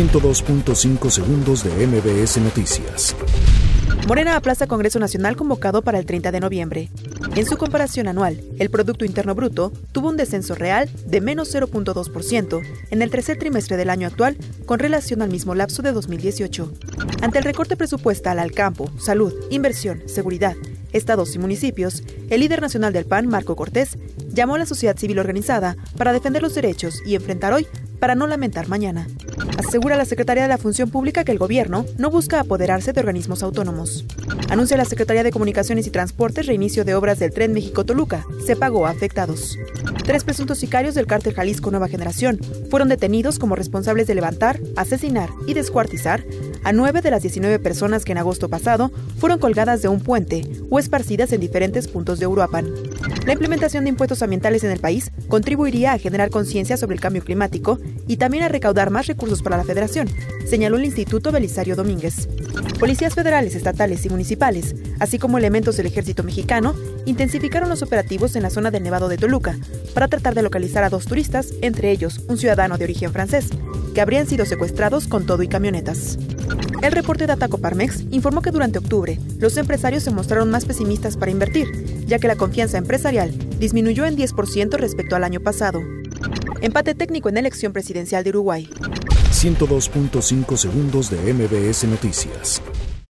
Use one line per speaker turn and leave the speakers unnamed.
102.5 segundos de MBS Noticias.
Morena aplaza Congreso Nacional convocado para el 30 de noviembre. En su comparación anual, el Producto Interno Bruto tuvo un descenso real de menos 0.2% en el tercer trimestre del año actual con relación al mismo lapso de 2018. Ante el recorte presupuestal al campo, salud, inversión, seguridad, estados y municipios, el líder nacional del PAN, Marco Cortés, llamó a la sociedad civil organizada para defender los derechos y enfrentar hoy para no lamentar mañana. Asegura la Secretaría de la Función Pública que el gobierno no busca apoderarse de organismos autónomos. Anuncia la Secretaría de Comunicaciones y Transportes reinicio de obras del tren México-Toluca. Se pagó a afectados. Tres presuntos sicarios del cártel Jalisco Nueva Generación fueron detenidos como responsables de levantar, asesinar y descuartizar a nueve de las 19 personas que en agosto pasado fueron colgadas de un puente o esparcidas en diferentes puntos de Uruapan. La implementación de impuestos ambientales en el país contribuiría a generar conciencia sobre el cambio climático y también a recaudar más recursos para la federación, señaló el Instituto Belisario Domínguez. Policías federales, estatales y municipales, así como elementos del ejército mexicano, intensificaron los operativos en la zona del Nevado de Toluca para tratar de localizar a dos turistas, entre ellos un ciudadano de origen francés, que habrían sido secuestrados con todo y camionetas. El reporte de Ataco Parmex informó que durante octubre los empresarios se mostraron más pesimistas para invertir, ya que la confianza empresarial disminuyó en 10% respecto al año pasado. Empate técnico en elección presidencial de Uruguay.
102.5 segundos de MBS Noticias.